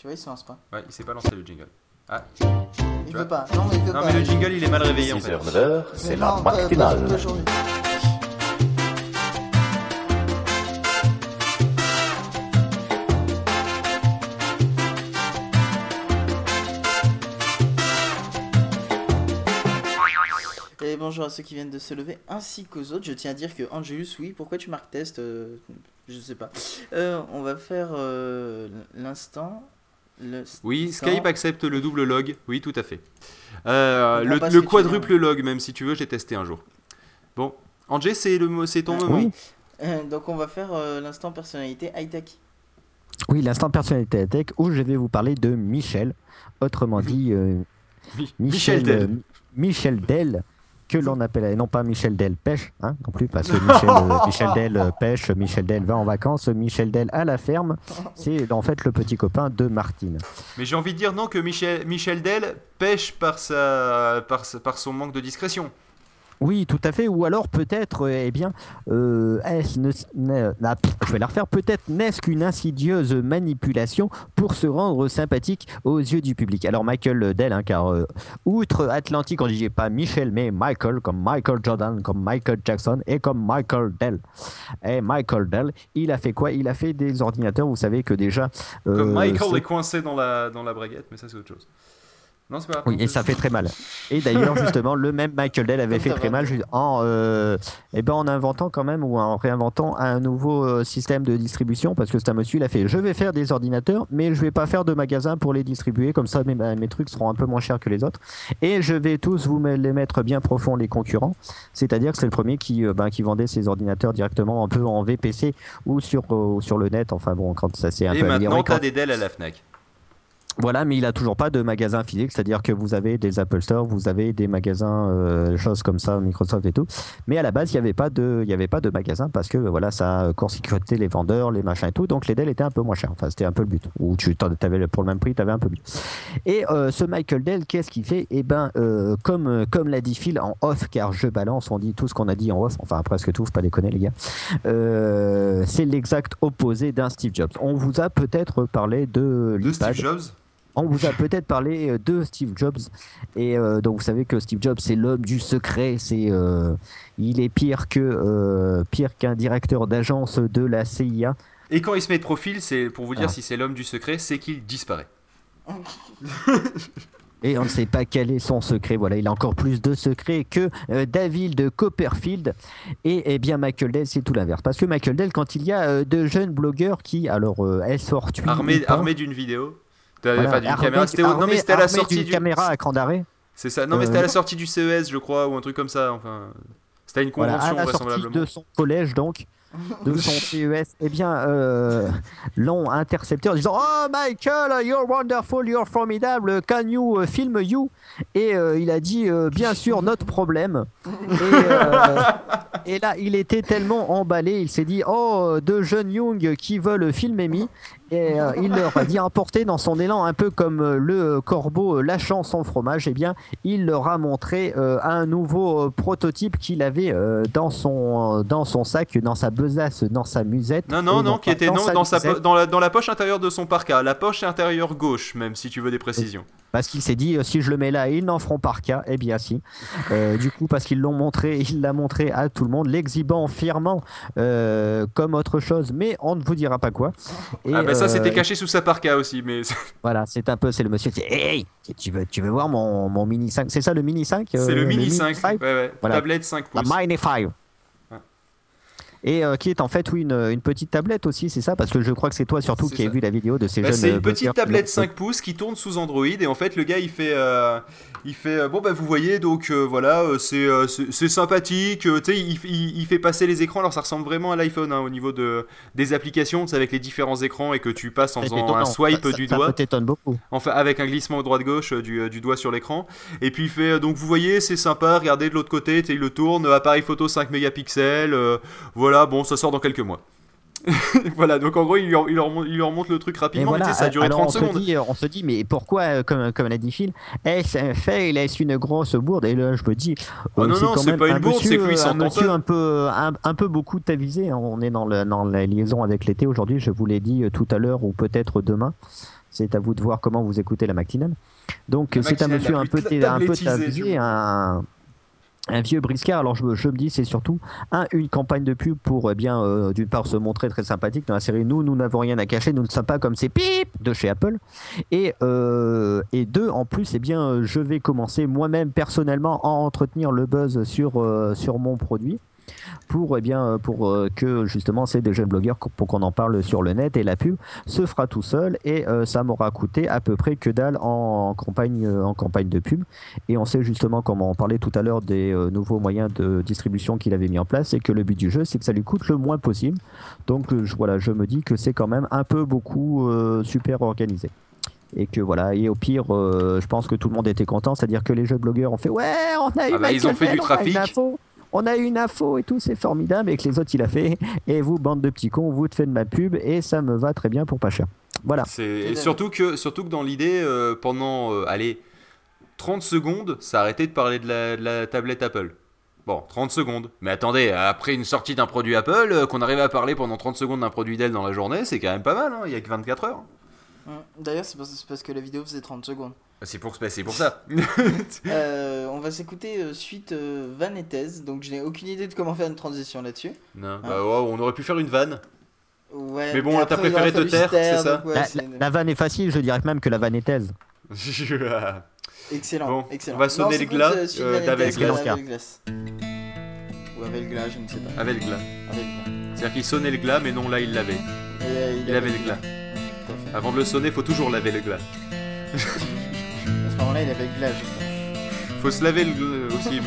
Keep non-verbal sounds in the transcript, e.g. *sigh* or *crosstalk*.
Tu vois, il se lance pas. Ouais, il s'est pas lancé le jingle. Ah, Il veut pas. Non, mais il veut non pas. mais le jingle il est mal réveillé en 6 fait. h 9 Mais c'est non, la matinale. Et bonjour à ceux qui viennent de se lever ainsi qu'aux autres. Je tiens à dire que Angelus, oui, pourquoi tu marques test euh, Je sais pas. Euh, on va faire euh, l'instant. Le- Oui. Skype accepte le double log. Oui, tout à fait. Euh, le quadruple dis. log, même si tu veux, j'ai testé un jour. Bon, Angé, c'est le mo- c'est ton moment. Oui, Euh, donc on va faire euh, l'instant personnalité high-tech. oui l'instant personnalité tech où je vais vous parler de Michel, autrement dit euh, Mi- Michel euh, Del. Michel Del, que l'on appelle, et non pas Michel Del pêche, hein, non plus, parce que *laughs* Michel, euh, Michel Del pêche, Michel Del va en vacances, Michel Del à la ferme, c'est en fait le petit copain de Martine. Mais j'ai envie de dire non que Michel, Michel Del pêche par, sa, par, sa- par son manque de discrétion. Oui, tout à fait. Ou alors peut-être, euh, eh bien, euh, ne- ne- ah, pff, je vais la refaire. Peut-être n'est-ce qu'une insidieuse manipulation pour se rendre sympathique aux yeux du public. Alors Michael Dell, hein, car euh, outre Atlantique, on disait pas Michel, mais Michael, comme Michael Jordan, comme Michael Jackson et comme Michael Dell. Et Michael Dell, il a fait quoi? Il a fait des ordinateurs. Vous savez que déjà. euh, Comme Michael c'est- est coincé dans la, dans la braguette, mais ça c'est autre chose. Non, c'est pas. Oui, et ça fait très mal. Et d'ailleurs, *laughs* justement, le même Michael Dell avait fait très mal en, euh, eh ben, en inventant quand même ou en réinventant un nouveau euh, système de distribution parce que c'est un monsieur, il a fait je vais faire des ordinateurs, mais je vais pas faire de magasin pour les distribuer, comme ça mes, mes trucs seront un peu moins chers que les autres. Et je vais tous vous les mettre bien profond, les concurrents. C'est-à-dire que c'est le premier qui, ben, qui vendait ses ordinateurs directement un peu en VPC ou sur, euh, sur le net. Enfin bon, quand ça s'est un Et peu amélioré, maintenant, t'as des Dell à la Fnac. Voilà, mais il a toujours pas de magasin physique, c'est-à-dire que vous avez des Apple Store, vous avez des magasins, euh, choses comme ça, Microsoft et tout. Mais à la base, il n'y avait pas de, il y avait pas de magasin parce que voilà, ça a court-circuité les vendeurs, les machins et tout. Donc les Dell étaient un peu moins chers. Enfin, c'était un peu le but. Ou tu avais pour le même prix, tu avais un peu mieux. Et euh, ce Michael Dell, qu'est-ce qu'il fait? Eh ben, euh, comme euh, comme l'a dit Phil en off, car je balance, on dit tout ce qu'on a dit en off. Enfin, presque tout, faut pas déconner les gars. Euh, c'est l'exact opposé d'un Steve Jobs. On vous a peut-être parlé de De. Steve Jobs? On vous a peut-être parlé euh, de Steve Jobs et euh, donc vous savez que Steve Jobs c'est l'homme du secret, c'est euh, il est pire que euh, pire qu'un directeur d'agence de la CIA. Et quand il se met de profil, c'est pour vous dire Ah. si c'est l'homme du secret, c'est qu'il disparaît. *laughs* Et on ne sait pas quel est son secret. Voilà, il a encore plus de secrets que David de Copperfield. Et eh bien Michael Dell, c'est tout l'inverse. Parce que Michael Dell, quand il y a de jeunes blogueurs qui, alors, euh, elles fortuites Armé, ou pas, armé d'une vidéo. T'as- voilà, enfin, d'une armé- caméra. C'était au- non, mais c'était à la sortie du. caméra à cran d'arrêt. C'est ça. Non, mais Euh, c'était à la sortie du CES, je crois, ou un truc comme ça. Enfin, c'était à une Voilà, convention à la sortie vraisemblablement. de son collège donc de son *laughs* CES eh bien euh, l'ont intercepté en disant oh Michael you're wonderful you're formidable can you euh, film you? Et euh, il a dit euh, bien sûr notre problème et, euh, et là il était tellement emballé il s'est dit oh deux jeunes young qui veulent filmer me et euh, il leur a dit emporté dans son élan un peu comme euh, le corbeau euh, lâchant son fromage eh bien il leur a montré euh, un nouveau prototype qu'il avait euh, dans son dans son sac dans sa besace dans sa musette Non, non, et non, qui était non, sa dans, sa, musette, po- dans, la, dans la poche intérieure de son parka. La poche intérieure gauche, même si tu veux des précisions. Parce qu'il s'est dit euh, si je le mets là ils n'en feront par cas eh bien si Euh, du coup parce qu'ils l'ont montré il l'a montré à tout le monde l'exhibant fièrement euh, comme autre chose mais on ne vous dira pas quoi Et, ah, bah ça, euh, c'était caché sous sa parka aussi, mais. *laughs* Voilà, c'est un peu, c'est le monsieur qui dit Hey, tu veux, tu veux voir mon, mon Mini 5 C'est ça le Mini 5 c'est euh, le Mini 5. 5 Ouais, ouais. Voilà. Tablette 5 La pouces. Mini 5. Et euh, qui est en fait, oui, une, une petite tablette aussi, c'est ça? Parce que je crois que c'est toi surtout C'est qui as vu la vidéo de ces Bah, jeunes. c'est euh, une petite tablette l'ont- 5 pouces qui tourne sous Android et en fait le gars il fait euh, il fait bon bah vous voyez donc euh, voilà c'est euh, c'est c'est sympathique euh, tu sais il, il- il fait passer les écrans. Alors ça ressemble vraiment à l'iPhone hein, au niveau de des applications tu sais, avec les différents écrans et que tu passes en C'est faisant un swipe Ça- du ça, doigt. Ça t'étonne beaucoup. enfin avec un glissement droite gauche du, du doigt sur l'écran. Et puis il fait donc vous voyez c'est sympa regardez de l'autre côté tu sais, il le tourne appareil photo 5 mégapixels euh, voilà bon ça sort dans quelques mois *laughs* voilà donc en gros il leur, il leur, mon- il leur montre le truc rapidement voilà, mais tu sais, ça a duré alors 30 on secondes Se dit, on se dit, mais pourquoi, euh, comme, comme l'a dit Phil, est-ce un fait, il est une grosse bourde? Et là, je me dis, Oh euh, non, non, c'est pas une un bourde, c'est que lui, il euh, s'en un un peu, un, un peu beaucoup tavisé. hein. On est dans, le, dans la liaison avec l'été aujourd'hui, je vous l'ai dit euh, tout à l'heure ou peut-être demain. C'est à vous de voir comment vous écoutez la matinale. Donc c'est un monsieur un peu, un un, un vieux briscard. Alors je, me- dis c'est surtout un, une campagne de pub pour eh bien euh, d'une part se montrer très sympathique dans la série. Nous nous n'avons rien à cacher, nous ne sommes pas comme ces pip de chez Apple. Et, euh, et deux, en plus, eh bien, je vais commencer moi-même personnellement à entretenir le buzz sur, euh, sur mon produit pour, eh bien, euh, pour euh, que justement c'est des jeunes blogueurs pour qu'on en parle sur le net. Et la pub se fera tout seul et euh, ça m'aura coûté à peu près que dalle en, campagne, en campagne de pub. Et on sait justement comment on parlait tout à l'heure des nouveaux moyens de distribution qu'il avait mis en place et que le but du jeu c'est que ça lui coûte le moins possible. Donc je, voilà je me dis que c'est quand même un peu beaucoup euh, super organisé. Et que voilà et au pire euh, je pense que tout le monde était content. C'est à dire que les jeux blogueurs ont fait ouais on a eu Ah bah, ils ont fait du trafic. On a eu une info et tout c'est formidable et que les autres il a fait et vous bande de petits cons vous te faites de ma pub et ça me va très bien pour pas cher voilà C'est Et surtout que surtout que dans l'idée euh, pendant euh, allez 30 secondes, ça arrêtait de parler de la, de la tablette Apple. Bon, 30 secondes. Mais attendez, après une sortie d'un produit Apple, euh, qu'on arrive à parler pendant 30 secondes d'un produit Dell dans la journée, c'est quand même pas mal, hein, il y a que 24 heures. Hum, D'ailleurs, c'est parce, c'est parce que la vidéo faisait 30 secondes. C'est pour, bah, c'est pour ça. *laughs* Euh, on va s'écouter euh, suite euh, Van et Thèse, donc je n'ai aucune idée de comment faire une transition là-dessus. non, bah, ouais, on aurait pu faire une vanne. Ouais, Mais bon, t'as il préféré te taire, c'est ça ouais, la, la- la vanne est facile je dirais même que la vanne est thèse *laughs* Excellent, Bon, excellent. on va sonner Non, le s'écoute, glas, suite Van et d'Avel Thèse, Glass. Avel Glass. Ou Avel Glass, je ne sais pas. Avec le glas. Avel Glass. C'est-à-dire qu'il sonnait le glas, mais non, là, il l'avait. Il avait le glas. Avant de le sonner, faut toujours laver le glas. *laughs* À ce moment-là, il avait le glas, justement. Faut se laver aussi.